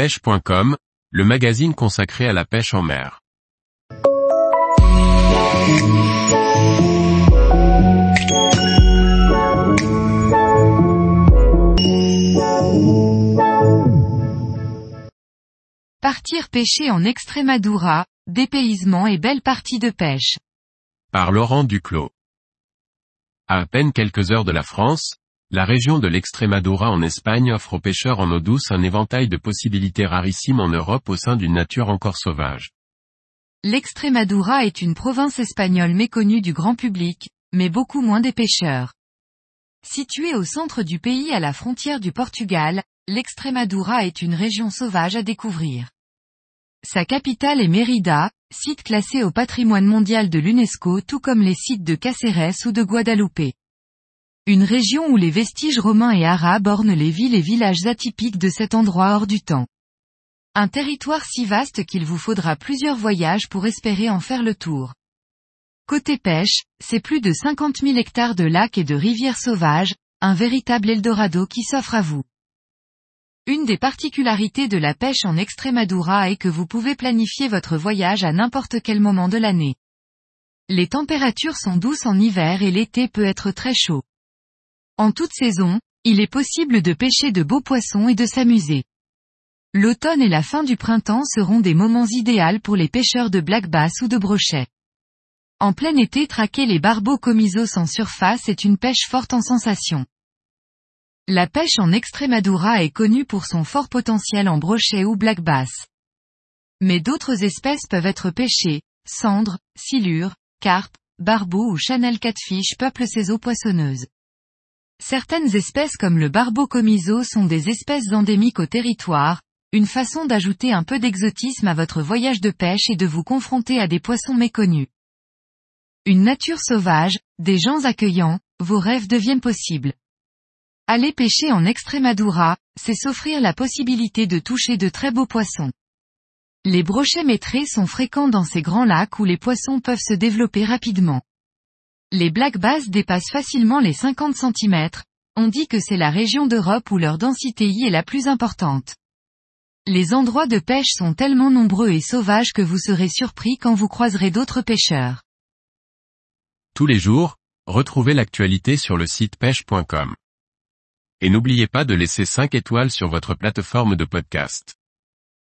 pêche.com, le magazine consacré à la pêche en mer. Partir pêcher en Extremadura, dépaysement et belle partie de pêche. Par Laurent Duclos. À à peine quelques heures de la France, la région de l'Extremadura en Espagne offre aux pêcheurs en eau douce un éventail de possibilités rarissimes en Europe au sein d'une nature encore sauvage. L'Extremadura est une province espagnole méconnue du grand public, mais beaucoup moins des pêcheurs. Située au centre du pays à la frontière du Portugal, l'Extremadura est une région sauvage à découvrir. Sa capitale est Mérida, site classé au patrimoine mondial de l'UNESCO tout comme les sites de Cáceres ou de Guadeloupe. Une région où les vestiges romains et arabes ornent les villes et villages atypiques de cet endroit hors du temps. Un territoire si vaste qu'il vous faudra plusieurs voyages pour espérer en faire le tour. Côté pêche, c'est plus de 50 000 hectares de lacs et de rivières sauvages, un véritable Eldorado qui s'offre à vous. Une des particularités de la pêche en Extremadura est que vous pouvez planifier votre voyage à n'importe quel moment de l'année. Les températures sont douces en hiver et l'été peut être très chaud. En toute saison, il est possible de pêcher de beaux poissons et de s'amuser. L'automne et la fin du printemps seront des moments idéaux pour les pêcheurs de black bass ou de brochet. En plein été traquer les barbeaux comisos en surface est une pêche forte en sensation. La pêche en Extremadura est connue pour son fort potentiel en brochet ou black bass. Mais d'autres espèces peuvent être pêchées, cendres, silures, carpes, barbeaux ou chanel catfish peuplent ces eaux poissonneuses. Certaines espèces comme le barbeau comiso sont des espèces endémiques au territoire, une façon d'ajouter un peu d'exotisme à votre voyage de pêche et de vous confronter à des poissons méconnus. Une nature sauvage, des gens accueillants, vos rêves deviennent possibles. Aller pêcher en Extremadura, c'est s'offrir la possibilité de toucher de très beaux poissons. Les brochets maîtrés sont fréquents dans ces grands lacs où les poissons peuvent se développer rapidement. Les black bass dépassent facilement les 50 cm, on dit que c'est la région d'Europe où leur densité y est la plus importante. Les endroits de pêche sont tellement nombreux et sauvages que vous serez surpris quand vous croiserez d'autres pêcheurs. Tous les jours, retrouvez l'actualité sur le site pêche.com. Et n'oubliez pas de laisser 5 étoiles sur votre plateforme de podcast.